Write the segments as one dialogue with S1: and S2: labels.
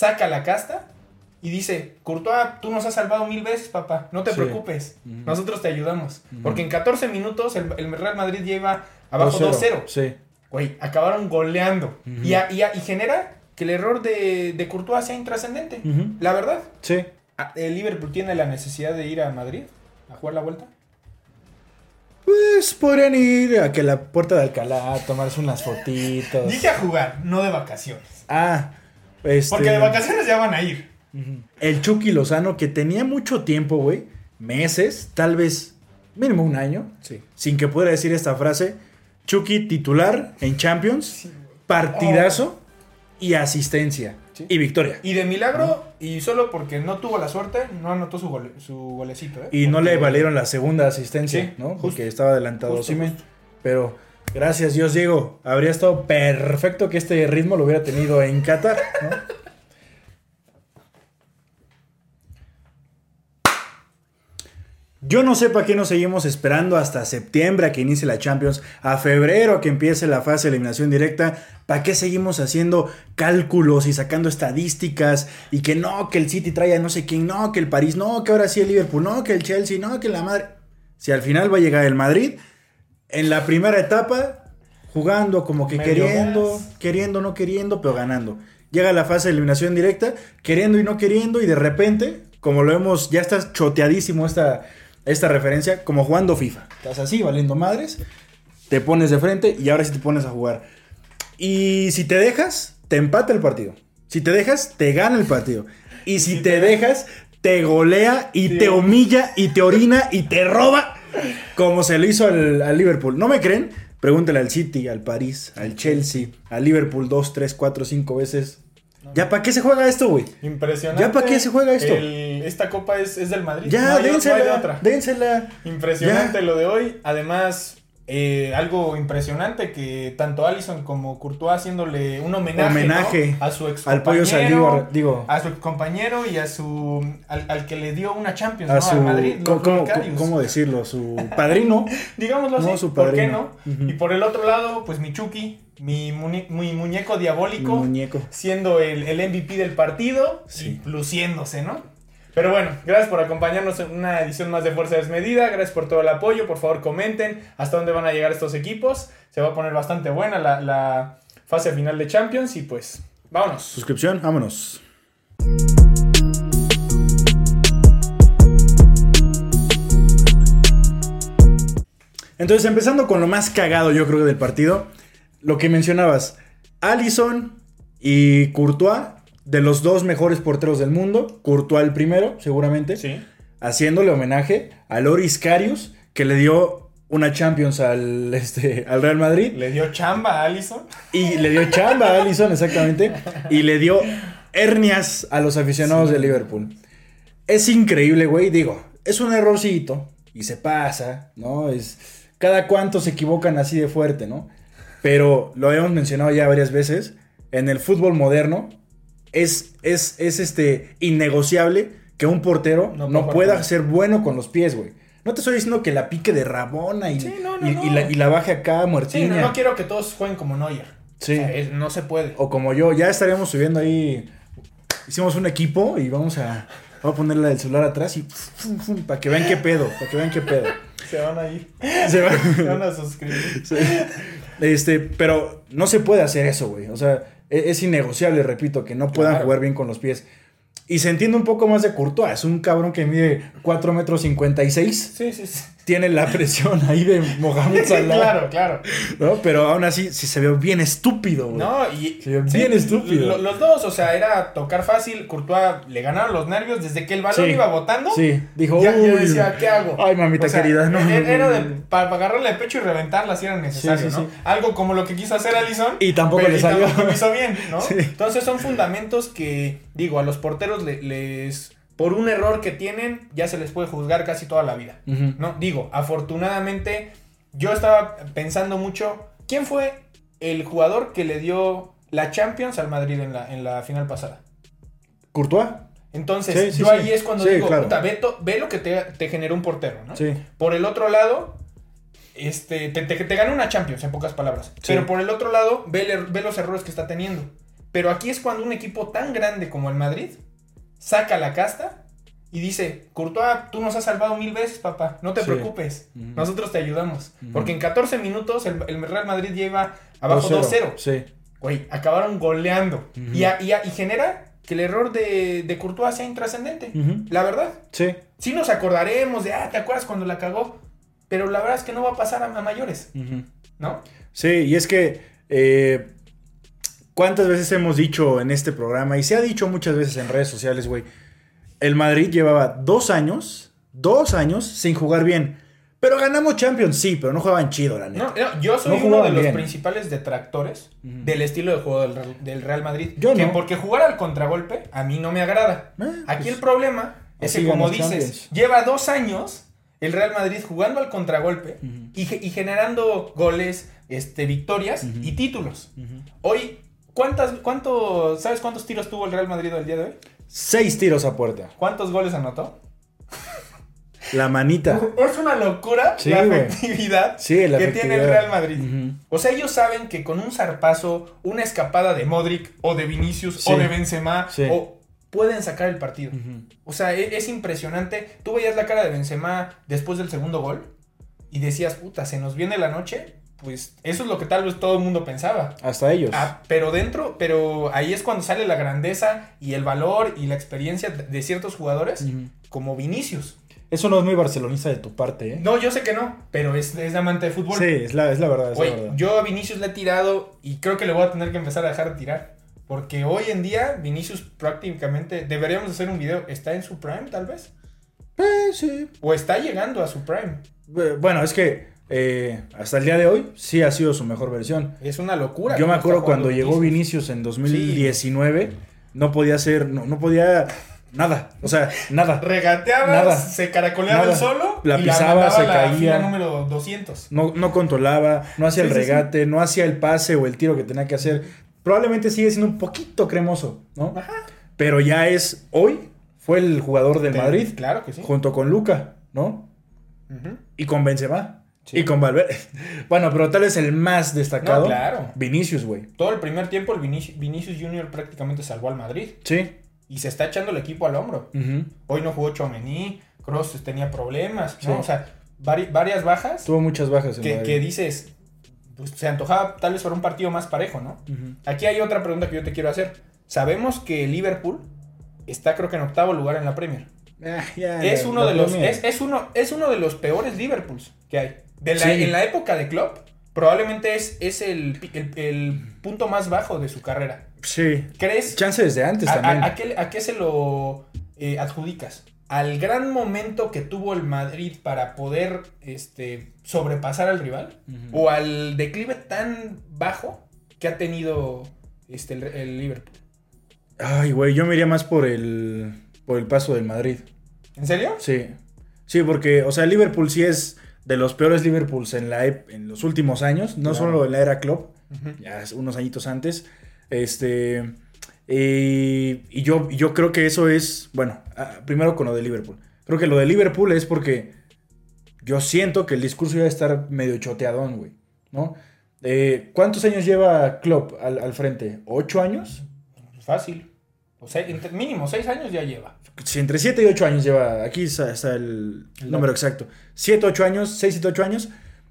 S1: saca la casta y dice, Courtois, tú nos has salvado mil veces, papá, no te
S2: Sí.
S1: preocupes, nosotros te ayudamos. Porque en 14 minutos el, el Real Madrid lleva abajo 2-0.
S2: Sí.
S1: Güey, acabaron goleando. Y, a- y a- y genera que el error de, de Courtois sea intrascendente. La verdad,
S2: Sí.
S1: Ah, ¿el Liverpool tiene la necesidad de ir a Madrid a jugar la vuelta?
S2: Pues podrían ir a que la puerta de Alcalá, tomarse unas fotitos.
S1: Dije a jugar, no de vacaciones.
S2: Ah, este.
S1: Porque de vacaciones ya van a ir.
S2: El Chucky Lozano, que tenía mucho tiempo, güey. Meses, tal vez mínimo un año.
S1: Sí.
S2: Sin que pudiera decir esta frase. Chucky titular en Champions. Partidazo y asistencia.
S1: Sí.
S2: Y victoria.
S1: Y de milagro, y solo porque no tuvo la suerte, no anotó su, gole- su golecito. ¿eh?
S2: Y no le valieron la segunda asistencia,
S1: Sí,
S2: ¿no?
S1: justo.
S2: Porque estaba adelantado
S1: justo.
S2: Pero gracias Dios, Diego. Habría estado perfecto que este ritmo lo hubiera tenido en Qatar, ¿no? Yo no sé para qué nos seguimos esperando hasta septiembre a que inicie la Champions, a febrero a que empiece la fase de eliminación directa. ¿Para qué seguimos haciendo cálculos y sacando estadísticas? Y que no, que el City trae a no sé quién, no, que el París, no, que ahora sí el Liverpool, no, que el Chelsea, no, que la madre. Si al final va a llegar el Madrid, en la primera etapa, jugando como que
S1: Medio
S2: queriendo, queriendo, no queriendo, pero ganando. Llega la fase de eliminación directa, queriendo y no queriendo, y de repente, como lo vemos, ya está choteadísimo esta, esta referencia, como jugando FIFA. Estás así, valiendo madres, te pones de frente y ahora sí te pones a jugar. Y si te dejas, te empata el partido. Si te dejas, te gana el partido. Y si te dejas, te golea y
S1: Sí.
S2: te humilla y te orina y te roba como se lo hizo al, al Liverpool. ¿No me creen? Pregúntale al City, al París, al Chelsea, al Liverpool dos, tres, cuatro, cinco veces. ¿Ya para qué se juega esto, güey?
S1: Impresionante.
S2: ¿Ya para qué se juega esto?
S1: El- esta copa es, es del Madrid.
S2: Ya,
S1: no de
S2: dénsela,
S1: otra.
S2: dénsela.
S1: Impresionante
S2: Ya.
S1: lo de hoy. Además, eh, algo impresionante que tanto Allison como Courtois haciéndole un homenaje,
S2: Homenaje
S1: ¿no? a su ex
S2: Al pollo Saldívar, digo,
S1: a su ex compañero y a su al, al que le dio una Champions,
S2: a
S1: ¿no?
S2: su...
S1: Al Madrid,
S2: ¿cómo, decirlo? Su padrino.
S1: Digámoslo así,
S2: No, su
S1: ¿por qué
S2: padrino.
S1: no? Y por el otro lado, pues mi Chucky, mi, muñe- mi muñeco diabólico,
S2: muñeco.
S1: siendo el, el MVP del partido
S2: Sí.
S1: y luciéndose, ¿no? Pero bueno, gracias por acompañarnos en una edición más de Fuerza Desmedida, gracias por todo el apoyo, por favor comenten hasta dónde van a llegar estos equipos, se va a poner bastante buena la, fase final de Champions y pues vámonos.
S2: Suscripción, vámonos. Entonces, empezando con lo más cagado, yo creo, del partido, lo que mencionabas, Allison y Courtois, de los dos mejores porteros del mundo, Courtois el primero, seguramente,
S1: Sí.
S2: haciéndole homenaje a Loris Karius, que le dio una Champions al, este, al Real Madrid.
S1: Le dio chamba a Allison.
S2: Y le dio chamba a Allison, exactamente. Y le dio hernias a los aficionados de Liverpool. Es increíble, güey. Digo, es un errorcito. Y se pasa, ¿no? Es. Cada cuanto se equivocan así de fuerte, ¿no? Pero lo habíamos mencionado ya varias veces. En el fútbol moderno. Es, es, es este innegociable que un portero
S1: No
S2: pueda ser bueno con los pies, güey. No te estoy diciendo que la pique de Rabona y,
S1: Sí, no, no,
S2: y,
S1: no.
S2: y la, y la baje acá
S1: Sí,
S2: muertiña.
S1: no, quiero que todos jueguen como Neuer.
S2: Sí.
S1: O sea, es- no se puede.
S2: O como yo, ya estaríamos subiendo ahí. Hicimos un equipo y vamos a. Vamos a ponerle el celular atrás y. Para que vean qué pedo. Para que vean qué pedo.
S1: Se van a ir.
S2: Se va-
S1: Se van a suscribir.
S2: Sí. Este, pero no se puede hacer eso, güey. O sea, es, innegociable, repito, que no puedan
S1: Claro.
S2: jugar bien con los pies. Y se entiende un poco más de Courtois. Es un cabrón que mide 4 metros 56.
S1: Sí, sí, sí.
S2: Tiene la presión ahí de Mohamed Salah.
S1: claro, claro.
S2: ¿no? Pero aún así, sí se ve bien estúpido, güey.
S1: No, y.
S2: Se ve bien estúpido.
S1: lo- los dos, o sea, era tocar fácil. Courtois le ganaron los nervios desde que el balón
S2: Sí.
S1: iba botando.
S2: Sí, dijo,
S1: Ya, decía, ¿qué hago?
S2: Ay, mamita
S1: O sea,
S2: querida, no.
S1: Era de, para agarrarle el pecho y reventarla si era necesario,
S2: Sí,
S1: ¿no? Algo como lo que quiso hacer Allison.
S2: Y tampoco
S1: pero
S2: le
S1: y
S2: salió.
S1: tampoco lo hizo bien, ¿no?
S2: Sí.
S1: Entonces son fundamentos que, digo, a los porteros le- les. Por un error que tienen, ya se les puede juzgar casi toda la vida. No, digo, afortunadamente, yo estaba pensando mucho, ¿quién fue el jugador que le dio la Champions al Madrid en la, en la final pasada?
S2: ¿Courtois?
S1: Entonces,
S2: Sí, sí,
S1: yo
S2: sí.
S1: ahí es cuando digo,
S2: claro.
S1: puta, ve, to- ve lo que te, te generó un portero, ¿no? Por el otro lado, este, te, te, te ganó una Champions, en pocas palabras. Pero por el otro lado, ve, er- ve los errores que está teniendo. Pero aquí es cuando un equipo tan grande como el Madrid saca la casta y dice, Courtois, tú nos has salvado mil veces, papá, no te
S2: Sí.
S1: preocupes, nosotros te ayudamos. Porque en 14 minutos el, el Real Madrid lleva abajo 2-0.
S2: Sí.
S1: Güey, acabaron goleando. Y, a- y a- y genera que el error de, de Courtois sea intrascendente. La verdad.
S2: Sí.
S1: Sí nos acordaremos de, ah, ¿te acuerdas cuando la cagó? Pero la verdad es que no va a pasar a, a mayores. ¿no?
S2: Sí, y es que eh, cuántas veces hemos dicho en este programa, y se ha dicho muchas veces en redes sociales, güey, el Madrid llevaba dos años, dos años sin jugar bien. Pero ganamos Champions, sí, pero no jugaban chido, la neta.
S1: No, no, yo soy
S2: No
S1: uno de los
S2: bien.
S1: principales detractores del estilo de juego del, Real- del Real Madrid.
S2: Yo
S1: que porque jugar al contragolpe a mí no me agrada.
S2: Eh,
S1: Aquí
S2: pues,
S1: el problema es
S2: así
S1: que, como dices,
S2: Champions.
S1: lleva dos años el Real Madrid jugando al contragolpe y, ge- y generando goles, este, victorias y títulos. Hoy, ¿cuántas, cuánto, ¿sabes cuántos tiros tuvo el Real Madrid el día de hoy?
S2: Seis tiros a puerta.
S1: ¿Cuántos goles anotó?
S2: La manita.
S1: Es una locura
S2: Sí,
S1: la efectividad
S2: Sí, la
S1: que tiene el. Real Madrid. O sea, ellos saben que con un zarpazo, una escapada de Modric o de Vinicius
S2: Sí.
S1: o de Benzema o pueden sacar el partido. O sea, e- es, impresionante. Tú veías la cara de Benzema después del segundo gol y decías, puta, se nos viene la noche. Pues eso es lo que tal vez todo el mundo pensaba.
S2: Hasta ellos.
S1: Ah, pero dentro, pero ahí es cuando sale la grandeza y el valor y la experiencia de- ciertos jugadores, como Vinicius.
S2: Eso no es muy barcelonista de tu parte, ¿eh?
S1: No, yo sé que no, pero es, es amante de fútbol.
S2: Sí, es la, es la verdad. Es la
S1: Güey,
S2: verdad.
S1: yo a Vinicius le he tirado y creo que le voy a tener que empezar a dejar de tirar. Porque hoy en día Vinicius prácticamente, deberíamos hacer un video, ¿está en su prime tal vez?
S2: Eh, sí.
S1: ¿O está llegando a su prime?
S2: Eh, Bueno, es que eh, hasta el día de hoy sí ha sido su mejor versión.
S1: Es una locura.
S2: Yo me acuerdo cuando llegó Vinicius en 2019, no podía hacer, no, no podía nada, o sea, nada.
S1: Regateaba,
S2: Nada.
S1: se caracoleaba
S2: Nada.
S1: el solo.
S2: La
S1: y
S2: pisaba, se
S1: la
S2: caía.
S1: número 200.
S2: No, no controlaba, no hacía
S1: Sí,
S2: el
S1: sí.
S2: regate, no hacía el pase o el tiro que tenía que hacer. Probablemente sigue siendo un poquito cremoso, ¿no?
S1: Ajá.
S2: Pero ya es, hoy fue el jugador del Madrid,
S1: Claro que sí.
S2: junto con Luca, ¿no? Y con Benzema.
S1: Sí.
S2: Y con Valverde. Bueno, pero tal vez el más destacado.
S1: No, claro.
S2: Vinicius, güey.
S1: Todo el primer tiempo el Vinicius, Vinicius Junior prácticamente salvó al Madrid.
S2: Sí.
S1: Y se está echando el equipo al hombro. Hoy no jugó Chomení, Cross tenía problemas, ¿no? O sea, vari- varias bajas
S2: Tuvo muchas bajas en
S1: que,
S2: Madrid.
S1: que dices, pues se antojaba tal vez para un partido más parejo, ¿no? Aquí hay otra pregunta que yo te quiero hacer. Sabemos que Liverpool está creo que en octavo lugar en la Premier.
S2: Ah,
S1: Es uno de los es, es uno es uno de los peores Liverpools que hay. De la-
S2: Sí.
S1: En la época de Klopp probablemente es, es el, el- el punto más bajo de su carrera.
S2: Sí.
S1: ¿Crees?
S2: Chance desde antes
S1: ¿A,
S2: también.
S1: a- a qué, a qué se lo eh, adjudicas? ¿Al gran momento que tuvo el Madrid para poder este, sobrepasar al rival? ¿O al declive tan bajo que ha tenido este, el, el Liverpool?
S2: Ay, güey, yo me iría más por el por el paso del Madrid.
S1: ¿En serio?
S2: Sí. Sí, porque, o sea, el Liverpool sí es de los peores Liverpools en, la, ep- en los últimos años, no
S1: Claro.
S2: solo en la era Klopp, ya unos añitos antes. Este. Y, y yo, yo creo que eso es. Bueno, ah, primero con lo de Liverpool. Creo que lo de Liverpool es porque yo siento que el discurso ya estar medio choteadón, güey. ¿No? Eh, ¿Cuántos años lleva Klopp al, al frente? ¿Ocho años?
S1: Fácil. O sea, entre- mínimo seis años ya lleva.
S2: Si entre 7 y 8 años lleva. Aquí está, está el
S1: El
S2: número exacto. 7, 8 años, 6, 7, 8 años.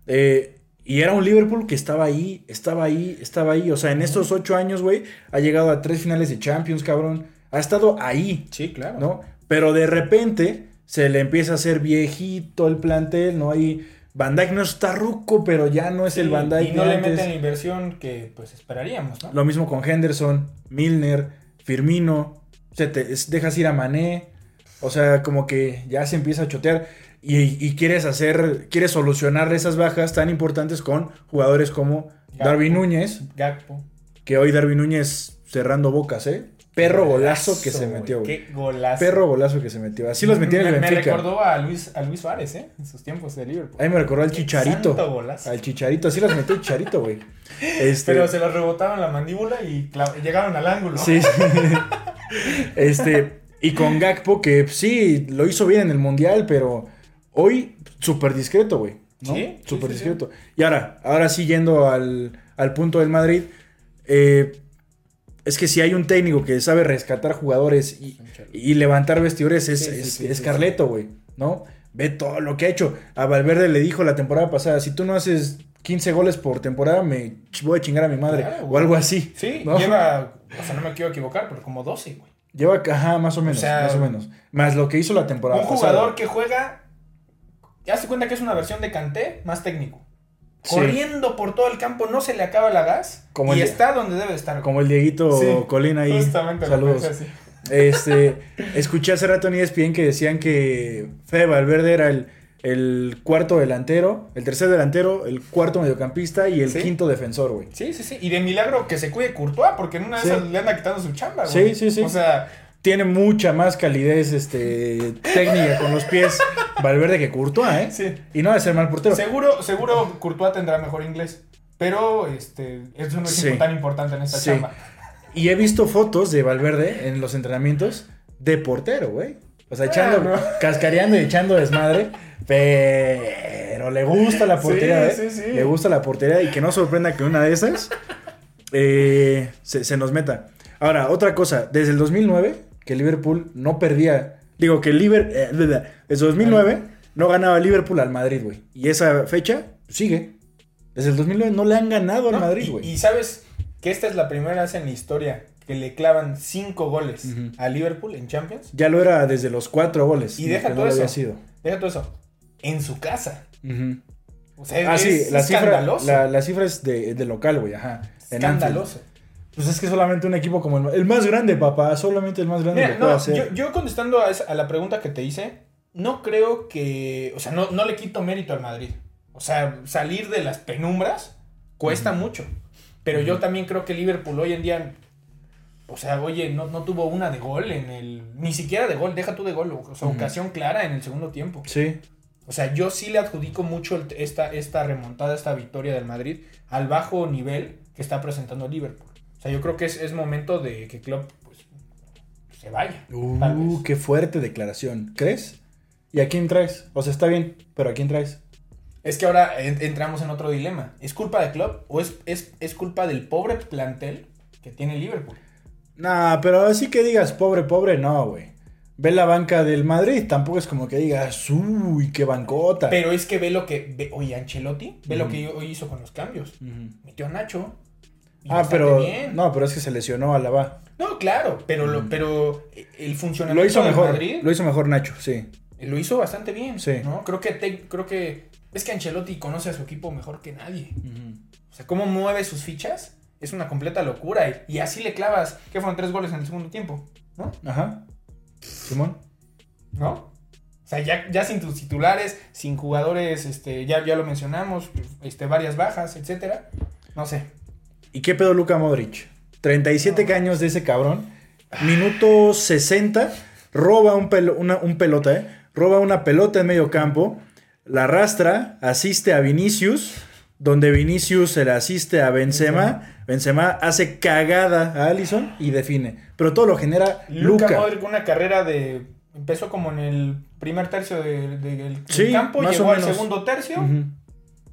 S2: eh, y era un Liverpool que estaba ahí, estaba ahí, estaba ahí. O sea, en estos 8 años, güey, ha llegado a tres finales de Champions, cabrón. Ha estado ahí,
S1: Sí, claro.
S2: ¿no? Pero de repente se le empieza a hacer viejito el plantel, ¿no? Ahí Van Dijk no está ruco, pero ya no es el Van Dijk
S1: y no le meten la inversión que pues esperaríamos, ¿no?
S2: Lo mismo con Henderson, Milner, Firmino. Se te, dejas ir a Mané. O sea, como que ya se empieza a chotear. Y, y quieres hacer, quieres solucionar esas bajas tan importantes con jugadores como
S1: Gakpo.
S2: Darwin Núñez.
S1: Gakpo.
S2: Que hoy Darwin Núñez cerrando bocas, ¿eh? Perro golazo que se metió, güey.
S1: Qué golazo.
S2: Perro golazo que se metió. Así los metía en el
S1: me, me
S2: Benfica.
S1: recordó a Luis, a Luis Suárez, ¿eh? En sus tiempos de Liverpool.
S2: Ahí me recordó al
S1: Qué
S2: Chicharito.
S1: santo golazo.
S2: Al Chicharito. Así las metió el Chicharito, güey. Este,
S1: Pero se los rebotaban la mandíbula y llegaron al ángulo.
S2: Sí, sí. este, y con Gakpo, que sí, lo hizo bien en el Mundial, pero hoy súper discreto, güey. ¿no?
S1: Sí,
S2: Súper
S1: sí, sí.
S2: discreto. Y ahora, ahora sí yendo al, al punto del Madrid, eh, es que si hay un técnico que sabe rescatar jugadores y, y levantar vestidores es,
S1: Sí, sí,
S2: es,
S1: sí,
S2: es Carleto, güey, ¿no? Ve todo lo que ha hecho. A Valverde le dijo la temporada pasada, si tú no haces 15 goles por temporada, me voy a chingar a mi madre.
S1: Claro,
S2: o algo así.
S1: Sí,
S2: ¿no?
S1: lleva, o sea, no me quiero equivocar, pero como 12, güey.
S2: Lleva, ajá, más o menos,
S1: O sea,
S2: más o menos. Más lo que hizo la temporada
S1: Un
S2: pasada.
S1: jugador que juega, ya se cuenta que es una versión de Kanté más técnico.
S2: Sí.
S1: Corriendo por todo el campo, no se le acaba la gas
S2: Como
S1: y
S2: el-
S1: está donde debe estar.
S2: Como el Dieguito
S1: Sí,
S2: Colina ahí.
S1: Justamente lo
S2: Saludos.
S1: así.
S2: Este, escuché hace rato en ESPN que decían que Fede Valverde era el, el cuarto delantero, el tercer delantero, el cuarto mediocampista y el
S1: Sí.
S2: quinto defensor, güey.
S1: Sí, sí, sí. Y de milagro que se cuide Courtois, porque en una de
S2: Sí.
S1: esas le anda quitando su chamba,
S2: Sí,
S1: güey.
S2: sí, sí.
S1: O sea,
S2: Tiene mucha más calidez este, técnica con los pies Valverde que Courtois, ¿eh?
S1: sí.
S2: Y no de ser mal portero.
S1: Seguro, seguro Courtois tendrá mejor inglés. Pero este, eso no es
S2: Sí.
S1: tan importante en esta
S2: Sí.
S1: chamba.
S2: Y he visto fotos de Valverde en los entrenamientos de portero, güey. O sea, echando,
S1: Bueno.
S2: cascareando y echando desmadre. Pero le gusta la portería,
S1: Sí,
S2: ¿eh?
S1: sí, sí.
S2: Le gusta la portería y que no sorprenda que una de esas eh, se, se nos meta. Ahora, otra cosa. Desde el 2009, que Liverpool no perdía. Digo, que Liverpool. desde el 2009 no ganaba Liverpool al Madrid, güey. Y esa fecha sigue. Desde el 2009 no le han ganado al
S1: ¿no?
S2: Madrid, güey.
S1: Y, sabes que esta es la primera vez en la historia que le clavan cinco goles a Liverpool en Champions.
S2: Ya lo era desde los cuatro goles.
S1: Y deja todo eso.
S2: sido.
S1: Deja todo eso. En su casa. O sea,
S2: Ah,
S1: es,
S2: sí, la cifra,
S1: escandaloso.
S2: la, la cifra es de, de local, güey, ajá.
S1: escandaloso.
S2: Pues es que solamente un equipo como el, el más grande, papá, solamente el más grande
S1: Mira,
S2: lo puede
S1: no,
S2: hacer.
S1: yo, yo contestando a, esa- a la pregunta que te hice, no creo que. O sea, no, no le quito mérito al Madrid. O sea, salir de las penumbras cuesta mucho. Pero yo también creo que Liverpool hoy en día. O sea, oye, no, no tuvo una de gol en el. Ni siquiera de gol, deja tú de gol. O sea,
S2: Ujú.
S1: ocasión clara en el segundo tiempo.
S2: Sí,
S1: O sea, yo sí le adjudico mucho el- esta, esta remontada, esta victoria del Madrid al bajo nivel que está presentando Liverpool. O sea, yo creo que es, es momento de que Klopp pues, se vaya.
S2: Uh, qué fuerte declaración. ¿Crees? ¿Y a quién traes? O sea, está bien, pero ¿a quién traes?
S1: Es que ahora en- entramos en otro dilema. ¿Es culpa de Klopp o es, es, es culpa del pobre plantel que tiene Liverpool?
S2: Nah, pero así que digas pobre, pobre, no, güey. Ve la banca del Madrid, tampoco es como que digas, uy, qué bancota.
S1: Pero es que ve lo que... Ve, oye, Ancelotti, ve lo que hoy hizo con los cambios.
S2: Ujú.
S1: Metió a Nacho.
S2: Ah, pero
S1: bien.
S2: no, pero es que se lesionó a la
S1: No, claro, pero, lo,
S2: Ujú.
S1: pero el funcionamiento
S2: Lo hizo mejor,
S1: Madrid
S2: lo hizo mejor Nacho, sí.
S1: lo hizo bastante bien.
S2: Sí.
S1: ¿no? Creo que te- creo que es que Ancelotti conoce a su equipo mejor que nadie. O sea, cómo mueve sus fichas es una completa locura. Y, y así le clavas, que fueron tres goles en el segundo tiempo, ¿no?
S2: Ajá. Simón.
S1: ¿No? O sea, ya, ya sin tus titulares, sin jugadores, este, ya, ya lo mencionamos, este, varias bajas, etcétera. No sé.
S2: ¿Y qué pedo Luka Modric? 37
S1: No.
S2: años de ese cabrón. Minuto 60. Roba un, pelo- una, un pelota, ¿eh? Roba una pelota en medio campo. La arrastra. Asiste a Vinicius. Donde Vinicius se le asiste a Benzema. Benzema hace cagada a Allison y define. Pero todo lo genera
S1: Luca
S2: Luka.
S1: Modric, una carrera de. Empezó como en el primer tercio de- de- del
S2: Sí,
S1: campo, llegó al segundo tercio.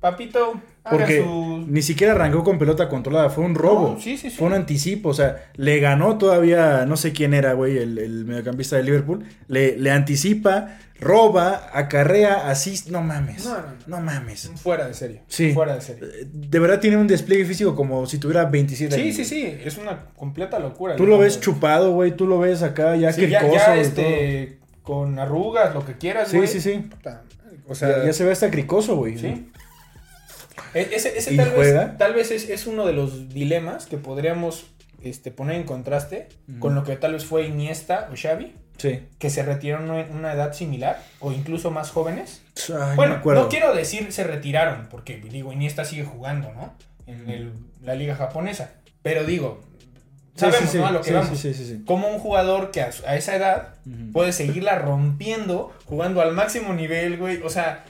S1: Papito,
S2: Porque
S1: su.
S2: ni siquiera arrancó con pelota controlada, fue un robo.
S1: No, sí, sí, sí.
S2: Fue un anticipo, o sea, le ganó todavía, no sé quién era, güey, el, el mediocampista de Liverpool. Le, le anticipa, roba, acarrea, así. No mames.
S1: No,
S2: No,
S1: no,
S2: mames.
S1: Fuera de serie.
S2: Sí.
S1: Fuera de serie.
S2: Eh, De verdad tiene un despliegue físico como si tuviera 27
S1: Sí,
S2: años.
S1: sí, sí. Es una completa locura.
S2: Tú lo ves chupado, güey, tú lo ves acá ya
S1: Sí, ya, este, con arrugas, lo que quieras,
S2: Sí,
S1: güey.
S2: sí, sí.
S1: Madre, O sea,
S2: ya, ya se ve hasta cricoso, güey.
S1: sí. E- Ese, ese
S2: ¿Y
S1: tal,
S2: juega?
S1: vez, tal vez es, es uno de los dilemas que podríamos este, poner en contraste con lo que tal vez fue Iniesta o Xavi,
S2: Sí.
S1: que se retiraron en una edad similar o incluso más jóvenes.
S2: Ay,
S1: bueno, no quiero decir se retiraron, porque digo, Iniesta sigue jugando, ¿no? En el- la liga japonesa. Pero digo, sabemos,
S2: sí, sí.
S1: ¿no? A lo que vamos. Como un jugador que a, esa edad puede seguirla rompiendo, jugando al máximo nivel, güey. O sea,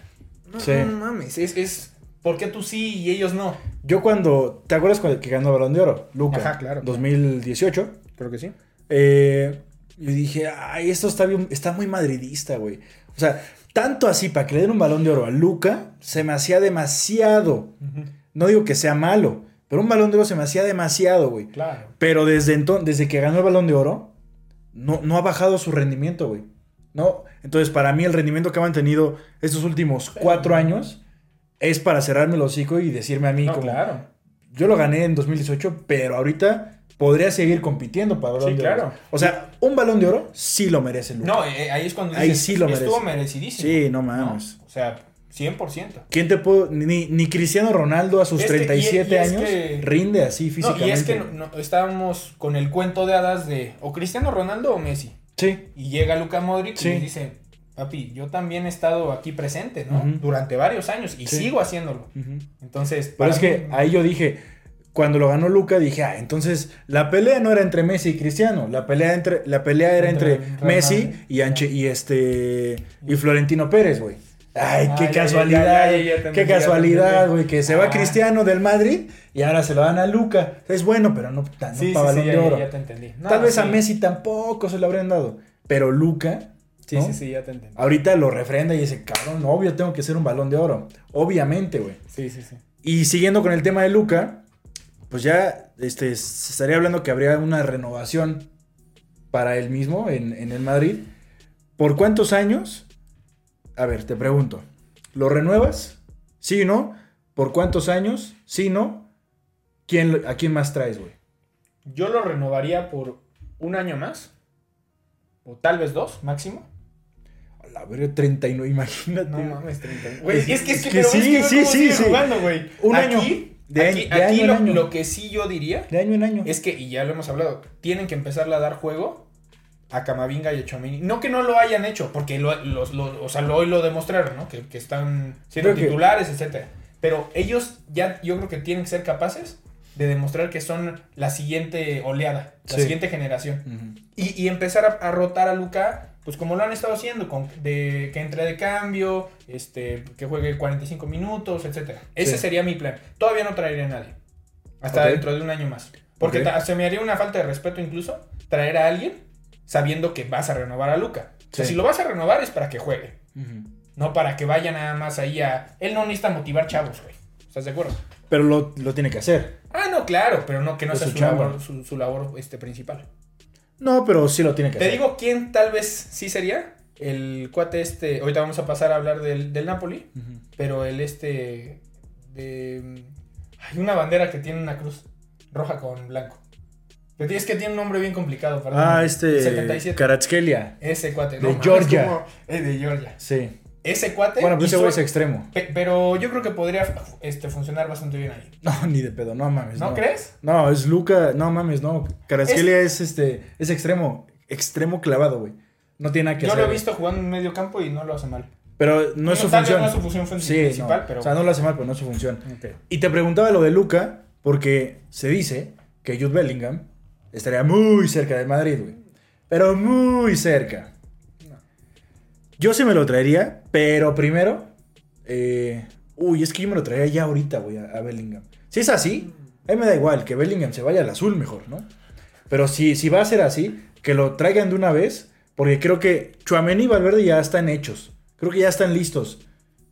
S1: no, no mames, es, es ¿por qué tú sí y ellos no?
S2: Yo cuando. ¿Te acuerdas cuando que ganó Balón de Oro? Luca.
S1: Ajá, claro.
S2: 2018.
S1: Creo que sí.
S2: Eh, y dije, ay, esto está, bien, está muy madridista, güey. O sea, tanto así para que le den un balón de oro a Luca, se me hacía demasiado. No digo que sea malo, Pero un balón de oro se me hacía demasiado, güey.
S1: Claro.
S2: Pero desde entonces, desde que ganó el balón de oro, no, no ha bajado su rendimiento, güey. No. Entonces, para mí, el rendimiento que ha mantenido estos últimos cuatro años es para cerrarme el hocico y decirme a mí
S1: No,
S2: como.
S1: claro.
S2: Yo lo gané en 2018, pero ahorita podría seguir compitiendo para balón
S1: Sí,
S2: de
S1: claro.
S2: oro. O sea, un balón de oro sí lo merece Luka.
S1: No, eh, ahí es cuando
S2: Ahí
S1: dices,
S2: sí lo
S1: estuvo
S2: merece.
S1: merecidísimo.
S2: Sí, no
S1: ¿no?
S2: mames.
S1: O sea, 100%.
S2: ¿Quién te puede.? Ni, ni Cristiano Ronaldo a sus
S1: Es que- y-
S2: 37
S1: y es
S2: años
S1: que-
S2: rinde así
S1: No,
S2: físicamente.
S1: y es que no- no, estábamos con el cuento de hadas de o Cristiano Ronaldo o Messi.
S2: Sí.
S1: Y llega Luka Modric
S2: Sí.
S1: y dice, papi, yo también he estado aquí presente, ¿no? Durante varios años y
S2: Sí.
S1: sigo haciéndolo. Entonces,
S2: Pero es que ahí yo dije, cuando lo ganó Luca, dije, ah, entonces la pelea no era entre Messi y Cristiano, la pelea entre la pelea era entre, Messi y Anche y este y Florentino Pérez, güey. Ay, qué casualidad,
S1: ya, ya, ya te
S2: qué casualidad, güey, que se va
S1: Ah.
S2: Cristiano del Madrid y ahora se lo dan a Luca. Es bueno, pero no, tan- no
S1: Sí, sí,
S2: de oro.
S1: te entendí. No,
S2: Tal vez a. Messi tampoco se lo habrían dado, pero Luca
S1: Sí,
S2: ¿no?
S1: sí, sí, ya te entendí.
S2: ahorita lo refrenda y dice, cabrón, obvio tengo que ser un balón de oro. Obviamente, güey.
S1: Sí, sí, sí.
S2: Y siguiendo con el tema de Luca, pues ya este, se estaría hablando que habría una renovación para él mismo en, en el Madrid. ¿Por cuántos años? A ver, te pregunto. ¿Lo renuevas? ¿Sí o no? ¿Por cuántos años? ¿Sí o no? ¿Quién, ¿A quién más traes, güey?
S1: Yo lo renovaría por un año más. O tal vez dos, máximo.
S2: A la verga, 39, imagínate.
S1: No mames, 30. Güey,
S2: Es-
S1: es que, es que, pero
S2: sí,
S1: que
S2: sí,
S1: cómo
S2: sí, sí.
S1: jugando, güey.
S2: Un
S1: Aquí-
S2: año. De
S1: aquí,
S2: año- de
S1: aquí
S2: año
S1: lo,
S2: año.
S1: lo que sí yo diría
S2: De año en año.
S1: es que, y ya lo hemos hablado, tienen que empezarle a dar juego a Camavinga y a Chomini. No que no lo hayan hecho, porque lo, los- lo- o sea, lo, hoy lo demostraron, ¿no? Que, que están siendo
S2: Creo
S1: titulares, etcétera. Pero ellos ya, yo creo que tienen que ser capaces de demostrar que son la siguiente oleada, la
S2: Sí.
S1: siguiente generación.
S2: Ujú.
S1: Y, y empezar a, a rotar a Luca, pues como lo han estado haciendo, con, de, que entre de cambio, este, que juegue 45 minutos, etcétera. Ese
S2: Sí.
S1: sería mi plan. Todavía no traería a nadie. Hasta dentro de un año más. Porque se me haría una falta de respeto incluso traer a alguien sabiendo que vas a renovar a Luca. O sea, si lo vas a renovar es para que juegue. No para que vaya nada más ahí a... Él no necesita motivar chavos, güey. ¿Estás de acuerdo?
S2: Pero lo, lo tiene que hacer.
S1: Ah, no, claro, pero no que no
S2: Es
S1: sea
S2: su
S1: labor, su, su labor este, principal.
S2: No, pero sí lo tiene que
S1: Te
S2: hacer.
S1: digo quién tal vez sí sería. El cuate este. Ahorita vamos a pasar a hablar del, del Napoli. Pero el este. De. Hay una bandera que tiene una cruz roja con blanco. Pero es que tiene un nombre bien complicado, perdón.
S2: Ah, este.
S1: 77.
S2: Karatskelia.
S1: Ese cuate.
S2: de Georgia.
S1: cómo- Es de Georgia.
S2: Sí.
S1: Ese cuate.
S2: Bueno, pues ese güey es extremo.
S1: pe- Pero yo creo que podría este, funcionar bastante bien ahí.
S2: No, ni de pedo, no mames.
S1: ¿No,
S2: No,
S1: crees?
S2: No, es Luca. No mames, no. Karatskelia es, este. Es extremo. Extremo clavado, güey. No tiene nada que
S1: Yo
S2: hacer.
S1: lo he visto jugando en medio campo y no lo hace mal.
S2: Pero no es su función.
S1: no es su función fun-
S2: Sí,
S1: principal,
S2: no.
S1: pero.
S2: O sea, no lo hace mal, pero no es su función. Y te preguntaba lo de Luca, porque se dice que Jude Bellingham estaría muy cerca de Madrid, güey. Pero muy cerca. Yo sí me lo traería, pero primero. eh, uy, es que yo me lo traería ya ahorita, güey, a, a Bellingham. Si es así, a mí me da igual que Bellingham se vaya al azul mejor, ¿no? Pero si, si va a ser así, que lo traigan de una vez, porque creo que Chuamení y Valverde ya están hechos. Creo que ya están listos.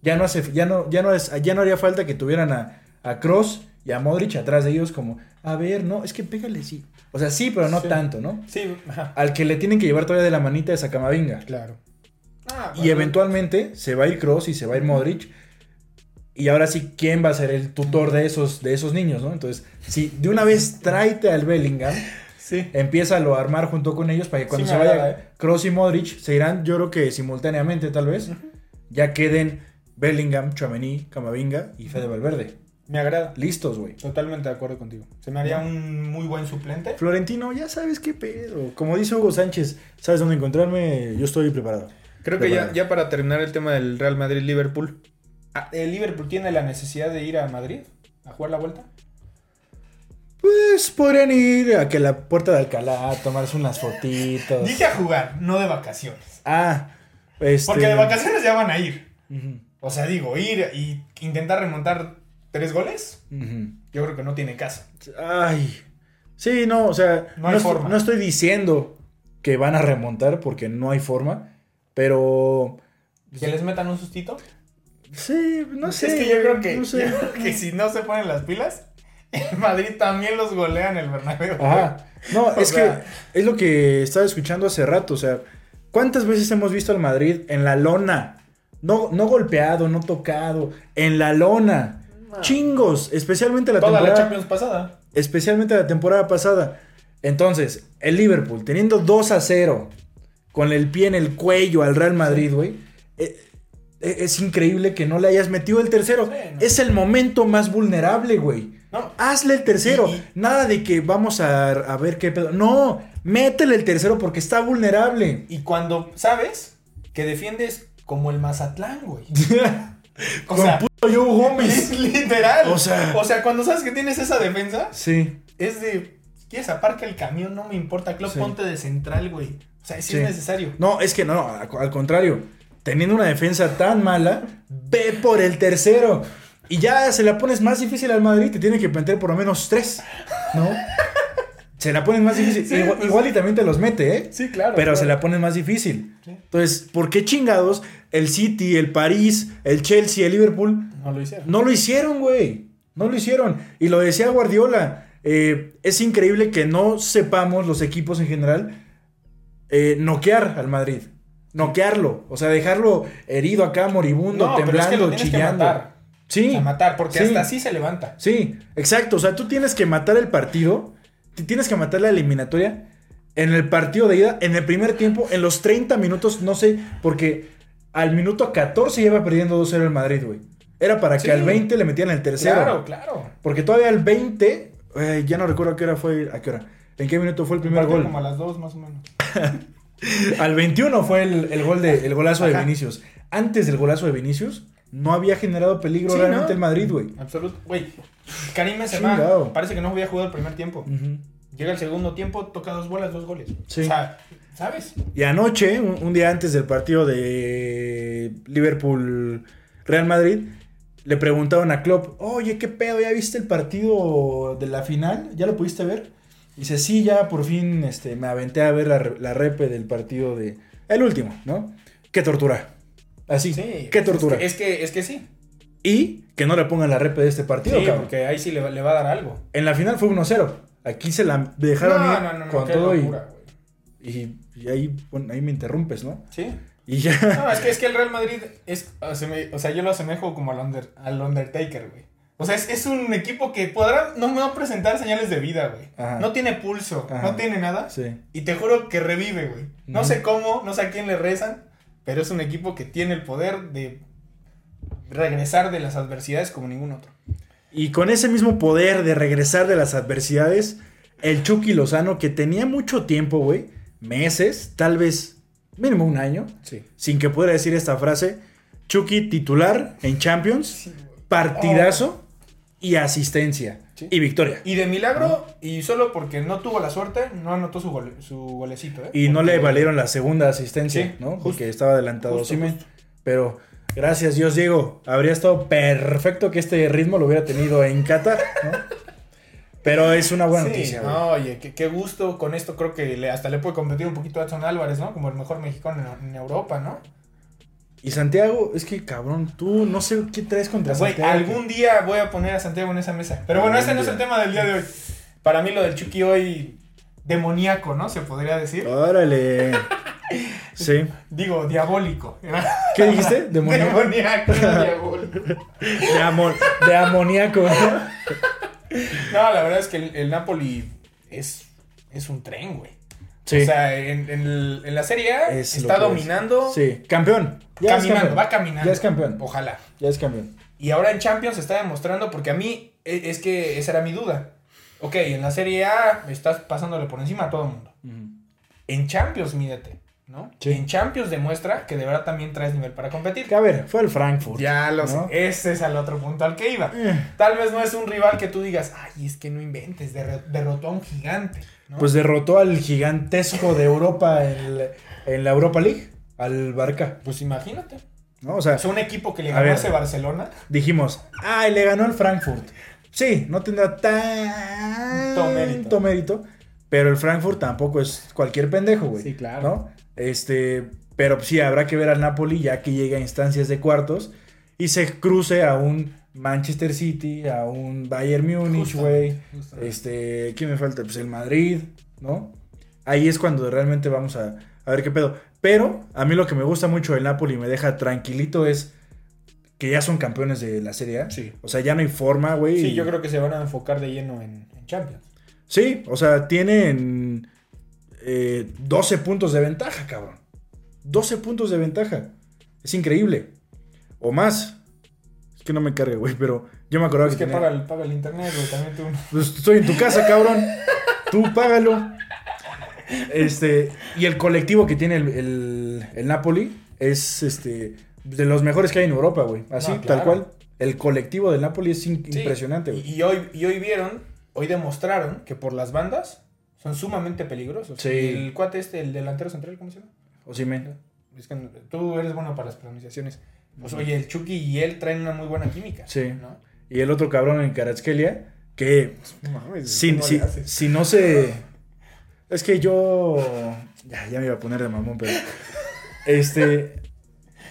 S2: Ya no, hace, ya no, ya no, es, ya no haría falta que tuvieran a, a Cross y a Modric atrás de ellos como, a ver, no, es que pégale, sí. O sea, sí, pero no
S1: Sí.
S2: tanto, ¿no?
S1: Sí, ajá.
S2: Al que le tienen que llevar todavía de la manita es a Camavinga.
S1: Claro. Ah,
S2: Y eventualmente se va a ir Cross y se va a ir Modric. Y ahora sí, ¿quién va a ser el tutor de esos, de esos niños, no? Entonces, si de una vez tráete al Bellingham,
S1: Sí.
S2: empieza a lo armar junto con ellos para que cuando
S1: Sí
S2: se vaya
S1: agrada, ¿eh?
S2: Cross y Modric, se irán, yo creo que simultáneamente tal vez, ya queden Bellingham, Chouameni, Camavinga y Fede Valverde.
S1: Me agrada.
S2: Listos, güey.
S1: Totalmente de acuerdo contigo. Se me haría un muy buen suplente.
S2: Florentino, ya sabes qué pedo. Como dice Hugo Sánchez, sabes dónde encontrarme, yo estoy preparado.
S1: Creo que ya, ya para terminar el tema del Real Madrid-Liverpool. ah, ¿El Liverpool tiene la necesidad de ir a Madrid a jugar la vuelta?
S2: Pues podrían ir a que la puerta de Alcalá a tomarse unas fotitos.
S1: Dije a jugar, no de vacaciones.
S2: Ah, este.
S1: Porque de vacaciones ya van a ir. O sea, digo, ir y intentar remontar tres goles, yo creo que no tiene caso.
S2: Ay. Sí, no, o sea,
S1: No hay
S2: estoy-
S1: forma.
S2: no estoy diciendo que van a remontar porque no hay forma, pero
S1: Que les metan un sustito.
S2: sí, no sé.
S1: es que yo creo que,
S2: no sé.
S1: yo creo que si no se ponen las pilas, el Madrid también los golea en el Bernabéu.
S2: Ajá. No,
S1: O
S2: es
S1: sea-
S2: que es lo que estaba escuchando hace rato. O sea, ¿cuántas veces hemos visto al Madrid en la lona? No, no golpeado, no tocado, en la lona. Chingos, especialmente la
S1: Toda la
S2: temporada.
S1: Champions pasada.
S2: especialmente la temporada pasada. Entonces, el Liverpool teniendo 2 a 0 con el pie en el cuello al Real Madrid, güey. eh, eh, es increíble que no le hayas metido el tercero.
S1: Sí, no.
S2: Es el momento más vulnerable, güey.
S1: No.
S2: Hazle el tercero. Nada de que vamos a, a ver qué pedo. No, métele el tercero porque está vulnerable.
S1: Y cuando sabes que defiendes como el Mazatlán, güey. O
S2: Con
S1: sea,
S2: puto Joe Gómez.
S1: literal.
S2: O sea-
S1: o sea, cuando sabes que tienes esa defensa,
S2: Sí.
S1: es de. Si quieres aparca el camión, no me importa. Club,
S2: Sí.
S1: ponte de central, güey. O sea,
S2: Sí.
S1: es necesario.
S2: No, es que no, al al contrario. Teniendo una defensa tan mala, ve por el tercero. Y ya se la pones más difícil al Madrid, te tiene que meter por lo menos tres, ¿no? Se la pones más difícil.
S1: Sí,
S2: igual,
S1: pues
S2: igual y también te los mete, ¿eh?
S1: Sí, claro.
S2: Pero
S1: claro.
S2: se la pones más difícil.
S1: Sí.
S2: Entonces, ¿por qué chingados el City, el París, el Chelsea, el Liverpool
S1: No lo hicieron.
S2: no lo hicieron, güey. No lo hicieron. Y lo decía Guardiola. eh, es increíble que no sepamos los equipos en general eh, noquear al Madrid. Noquearlo. O sea, dejarlo herido acá, moribundo,
S1: No, pero es que lo
S2: temblando,
S1: que
S2: chillando.
S1: matar.
S2: Sí.
S1: A matar, porque
S2: Sí.
S1: hasta así se levanta.
S2: Sí, exacto. O sea, tú tienes que matar el partido. Tienes que matar la eliminatoria en el partido de ida, en el primer tiempo, en los 30 minutos, no sé, porque al minuto 14 ya iba perdiendo 2-0 el Madrid, güey. Era para que al 20 le metieran el tercero.
S1: Claro, claro.
S2: Porque todavía al 20, eh, ya no recuerdo a qué hora fue, a qué hora. ¿En qué minuto fue el primer gol?
S1: Como a las dos, más o menos.
S2: Al 21 fue el, el gol de, el golazo de. Vinicius. Antes del golazo de Vinicius, no había generado peligro
S1: Sí,
S2: realmente
S1: ¿no?
S2: el Madrid, güey.
S1: Absoluto. Güey, Karim Benzema
S2: Chingado.
S1: parece que no había jugado el primer tiempo. Llega el segundo tiempo, toca dos bolas, dos goles.
S2: Sí.
S1: O sea, ¿sabes?
S2: Y anoche, un, un día antes del partido de Liverpool-Real Madrid, le preguntaron a Klopp, oye, ¿qué pedo? ¿Ya viste el partido de la final? ¿Ya lo pudiste ver? Y dice, sí, ya por fin este, me aventé a ver la, la repe del partido de... El último, ¿no? Qué tortura. Así,
S1: Sí.
S2: qué tortura.
S1: Es que, es que, es que sí.
S2: Y que no le pongan la repe de este partido,
S1: Sí,
S2: cabrón.
S1: porque ahí sí le, va- le va a dar algo.
S2: En la final fue 1-0. Aquí se la dejaron
S1: no,
S2: ir
S1: no,
S2: con todo y-
S1: locura,
S2: y, y ahí, bueno, ahí me interrumpes, ¿no?
S1: Sí.
S2: Y ya...
S1: No, es que, es que el Real Madrid es. O sea, yo lo asemejo como al, Under- al Undertaker, güey. O sea, es, es un equipo que podrá no a presentar señales de vida, güey.
S2: Ajá.
S1: No tiene pulso,
S2: Ajá.
S1: no tiene nada.
S2: Sí.
S1: Y te juro que revive, güey. No sé cómo, no sé a quién le rezan, pero es un equipo que tiene el poder de regresar de las adversidades como ningún otro.
S2: Y con ese mismo poder de regresar de las adversidades, el Chucky Lozano, que tenía mucho tiempo, güey, meses, tal vez mínimo un año,
S1: Sí.
S2: sin que pudiera decir esta frase, Chucky titular en Champions, partidazo y asistencia
S1: Sí.
S2: y victoria.
S1: Y de milagro, y solo porque no tuvo la suerte, no anotó su, gole- su golecito, ¿eh?
S2: Y no le valieron la segunda asistencia,
S1: Sí,
S2: ¿no?
S1: justo.
S2: Porque estaba adelantado
S1: Justo.
S2: Pero gracias Dios, Diego. Habría estado perfecto que este ritmo lo hubiera tenido en Qatar, ¿no? Pero es una buena
S1: Sí,
S2: noticia,
S1: no, oye, qué, qué gusto. Con esto creo que le- hasta le puede competir un poquito a Edson Álvarez, ¿no? Como el mejor mexicano en, en Europa, ¿no?
S2: Y Santiago, es que cabrón, tú no sé qué traes contra
S1: Güey,
S2: Santiago.
S1: algún día voy a poner a Santiago en esa mesa. Pero bueno, ese no es el tema del día de hoy. Para mí lo del Chucky hoy demoníaco, ¿no? Se podría decir.
S2: Órale. Sí.
S1: Digo, diabólico.
S2: ¿Qué dijiste? Demoníaco.
S1: Demoníaco, no diabólico.
S2: De, amor, de amoníaco.
S1: No, la verdad es que el, el Napoli es, es un tren, güey.
S2: Sí.
S1: O sea, en, en el- en la Serie A
S2: Es
S1: está
S2: es.
S1: dominando,
S2: Sí, campeón. Ya
S1: caminando,
S2: campeón.
S1: va caminando.
S2: Ya es campeón.
S1: Ojalá.
S2: Ya es campeón.
S1: Y ahora en Champions se está demostrando, porque a mí e- es que esa era mi duda. Ok, en la Serie A estás pasándole por encima a todo el mundo. En Champions, mídete, ¿no?
S2: Sí.
S1: En Champions demuestra que de verdad también traes nivel para competir.
S2: Que a ver, fue el Frankfurt.
S1: Ya lo
S2: ¿no?
S1: sé. Ese es el otro punto al que iba.
S2: Eh,
S1: Tal vez no es un rival que tú digas, ay, es que no inventes, derre- derrotó a un gigante. ¿no?
S2: Pues derrotó al gigantesco de Europa en, la- en la Europa League, al Barca.
S1: Pues imagínate.
S2: ¿no? O sea,
S1: sea, un equipo que le ganó a ese Barcelona.
S2: dijimos, ay, le ganó al Frankfurt. Sí, no tendrá tanto
S1: mérito.
S2: mérito, pero el Frankfurt tampoco es cualquier pendejo, güey.
S1: Sí, claro.
S2: ¿no? Este, pero sí, habrá que ver al Napoli ya que llega a instancias de cuartos y se cruce a un Manchester City, a un Bayern Múnich, güey. Este, ¿quién me falta? Pues el Madrid, ¿no? Ahí es cuando realmente vamos a, a ver qué pedo. Pero a mí lo que me gusta mucho del Napoli y me deja tranquilito es que ya son campeones de la Serie A.
S1: Sí.
S2: O sea, ya no hay forma, güey.
S1: Sí, yo creo que se van a enfocar de lleno en, en Champions.
S2: Sí, o sea, tienen eh, 12 puntos de ventaja, cabrón. 12 puntos de ventaja. Es increíble. O más. Es que no me cargue, güey, pero yo me acordaba
S1: Es que
S2: tenía-
S1: paga el, paga el internet, güey, también tú.
S2: Pues estoy en tu casa, cabrón. Tú págalo. Este, y el colectivo que tiene el, el- el Napoli es este de los mejores que hay en Europa, güey. Así,
S1: No,
S2: tal cual. El colectivo del Napoli es
S1: Sí,
S2: impresionante, güey.
S1: Y, y hoy, y hoy vieron, hoy demostraron que por las bandas son sumamente peligrosos.
S2: Sí.
S1: El cuate este, el delantero central, ¿cómo se llama?
S2: Osimhen.
S1: Es que tú eres bueno para las pronunciaciones. Pues oye, el Chucky y él traen una muy buena química.
S2: Sí.
S1: ¿no?
S2: Y el otro cabrón en Karatskelia, que si,
S1: ¿cómo
S2: si-
S1: haces?
S2: si no se... Es que yo... Ya, ya me iba a poner de mamón, pero... Este...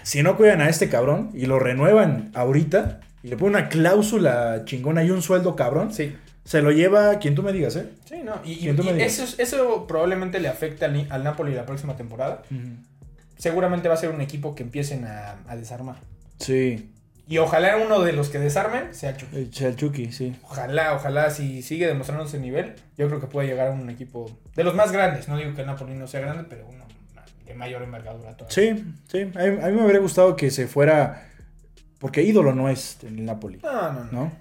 S2: Si no cuidan a este cabrón y lo renuevan ahorita y le ponen una cláusula chingona y un sueldo cabrón,
S1: Sí.
S2: Se lo lleva quien tú me digas, ¿eh?
S1: Sí, no. Y, y-
S2: ¿Quién tú me
S1: y eso, eso probablemente le afecte al, al Napoli la próxima temporada. Seguramente va a ser un equipo que empiecen a, a desarmar.
S2: Sí.
S1: Y ojalá uno de los que desarmen sea Chucky.
S2: El Chalchuki, sí.
S1: Ojalá, ojalá, si sigue demostrando ese nivel, yo creo que puede llegar a un equipo de los más grandes. No digo que el Napoli no sea grande, pero uno de mayor envergadura todavía.
S2: Sí, sí. A mí, a mí me habría gustado que se fuera... Porque ídolo no es el Napoli.
S1: No, no, no.
S2: ¿no?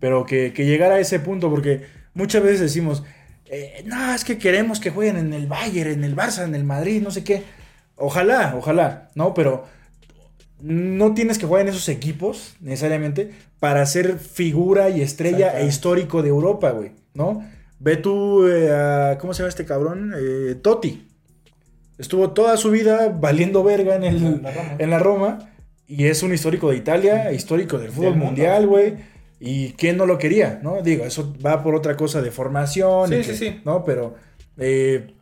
S2: Pero que, que llegara a ese punto, porque muchas veces decimos, eh, no, es que queremos que jueguen en el Bayern, en el Barça, en el Madrid, no sé qué. Ojalá, ojalá, ¿no? Pero no tienes que jugar en esos equipos, necesariamente, para ser figura y estrella e histórico de Europa, güey, ¿no? Ve tú, eh, a- ¿cómo se llama este cabrón? Eh, Totti. Estuvo toda su vida valiendo verga en, el,
S1: la Roma.
S2: en la Roma. Y es un histórico de Italia, histórico del fútbol mundial, güey. Y quién no lo quería, ¿no? Digo, eso va por otra cosa de formación. y
S1: Sí,
S2: que-
S1: sí, sí.
S2: ¿No? Pero, eh,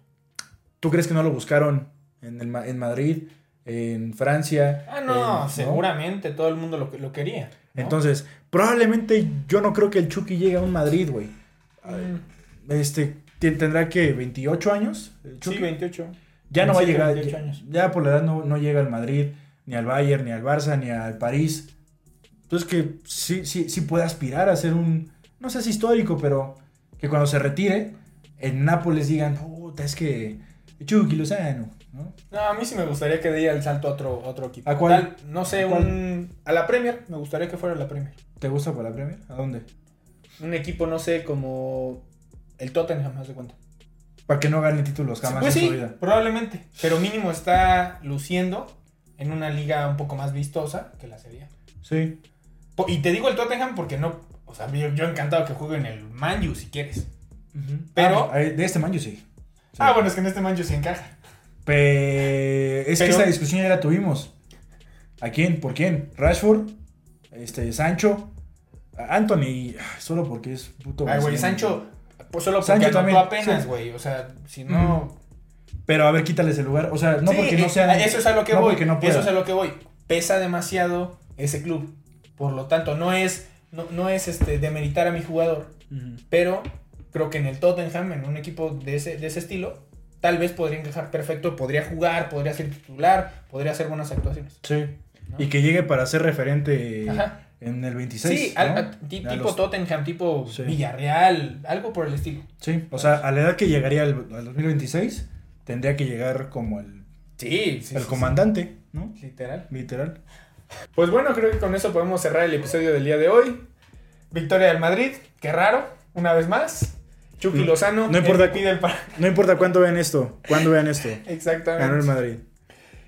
S2: ¿tú crees que no lo buscaron en, el en Madrid, en Francia?
S1: Ah, no,
S2: en-
S1: seguramente todo el mundo lo, lo quería. ¿no?
S2: Entonces, probablemente yo no creo que el Chucky llegue a un Madrid, güey.
S1: Mm,
S2: Este, tendrá que 28 años. el Chucky?
S1: sí, 28.
S2: Ya no va a
S1: 27,
S2: llegar.
S1: 28
S2: Ya, ya por la edad no, no llega al Madrid, ni al Bayern, ni al Barça, ni al París. Entonces que sí, sí, sí puede aspirar a ser un, no sé si histórico, pero que cuando se retire, en Nápoles digan, puta, es que Chucky Lozano, ¿no?
S1: No, a mí sí me gustaría que diera el salto a otro, otro equipo.
S2: ¿A cuál?
S1: Tal, no sé,
S2: ¿A cuál?
S1: un. A la Premier. Me gustaría que fuera la Premier.
S2: ¿Te gusta para la Premier? ¿A dónde?
S1: Un equipo, no sé, como. El Tottenham, haz de cuenta.
S2: Para que no gane títulos jamás
S1: pues
S2: en
S1: sí,
S2: su vida.
S1: probablemente. Pero mínimo está luciendo en una liga un poco más vistosa que la serie.
S2: Sí.
S1: Y te digo el Tottenham porque no. O sea, yo, yo encantado que juegue en el Manju si quieres. Pero-
S2: Ah, de este man yo sí. Sí.
S1: Ah, bueno, es que en este Manju se encaja.
S2: Pe- Es que esta discusión ya la tuvimos. ¿A quién? ¿Por quién? ¿Rashford? Este, Sancho. Anthony, ah, solo porque es puto.
S1: Ay, güey. Sancho. Pues solo porque
S2: Sancho también,
S1: apenas,
S2: sí.
S1: güey. O sea, si no.
S2: Pero a ver, quítales el lugar. O sea, no
S1: Sí,
S2: porque no
S1: eh,
S2: sean.
S1: Eso es a lo que
S2: no
S1: voy.
S2: no
S1: eso es a lo que voy. Pesa demasiado ese club. Por lo tanto, no es. No, no es este demeritar a mi jugador. Pero creo que en el Tottenham, en un equipo de ese, de ese estilo, tal vez podría encajar perfecto, podría jugar, podría ser titular, podría hacer buenas actuaciones.
S2: Sí.
S1: ¿no?
S2: Y que llegue para ser referente
S1: Ajá.
S2: en el 26.
S1: Sí,
S2: ¿no?
S1: al- a- ti-
S2: A
S1: tipo
S2: los-
S1: Tottenham, tipo
S2: Sí.
S1: Villarreal, algo por el estilo.
S2: Sí, o sea, a la edad que llegaría al, al 2026, tendría que llegar como el,
S1: Sí, sí.
S2: el comandante, ¿no?
S1: literal.
S2: Literal.
S1: Pues bueno, creo que con eso podemos cerrar el episodio del día de hoy. Victoria del Madrid, qué raro, una vez más. Chucky
S2: No-
S1: Lozano,
S2: no importa-
S1: pa-
S2: No importa cuánto vean esto, cuándo vean esto. Ganó el
S1: Exactamente.
S2: Madrid.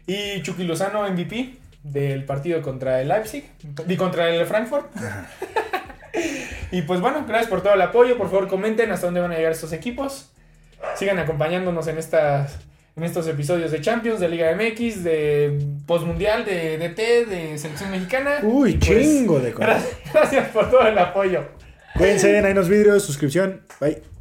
S1: Y Chucky Lozano, MVP del partido contra el Leipzig y contra el Frankfurt. y pues bueno, gracias por todo el apoyo. Por favor, comenten hasta dónde van a llegar estos equipos. Sigan acompañándonos en estas en estos episodios de Champions, de Liga MX, de Postmundial, de DT, de Selección Mexicana.
S2: Uy,
S1: pues,
S2: chingo de cosas.
S1: Gracias, gracias por todo el apoyo.
S2: Cuídense, ahí en los vidrios, suscripción. Bye.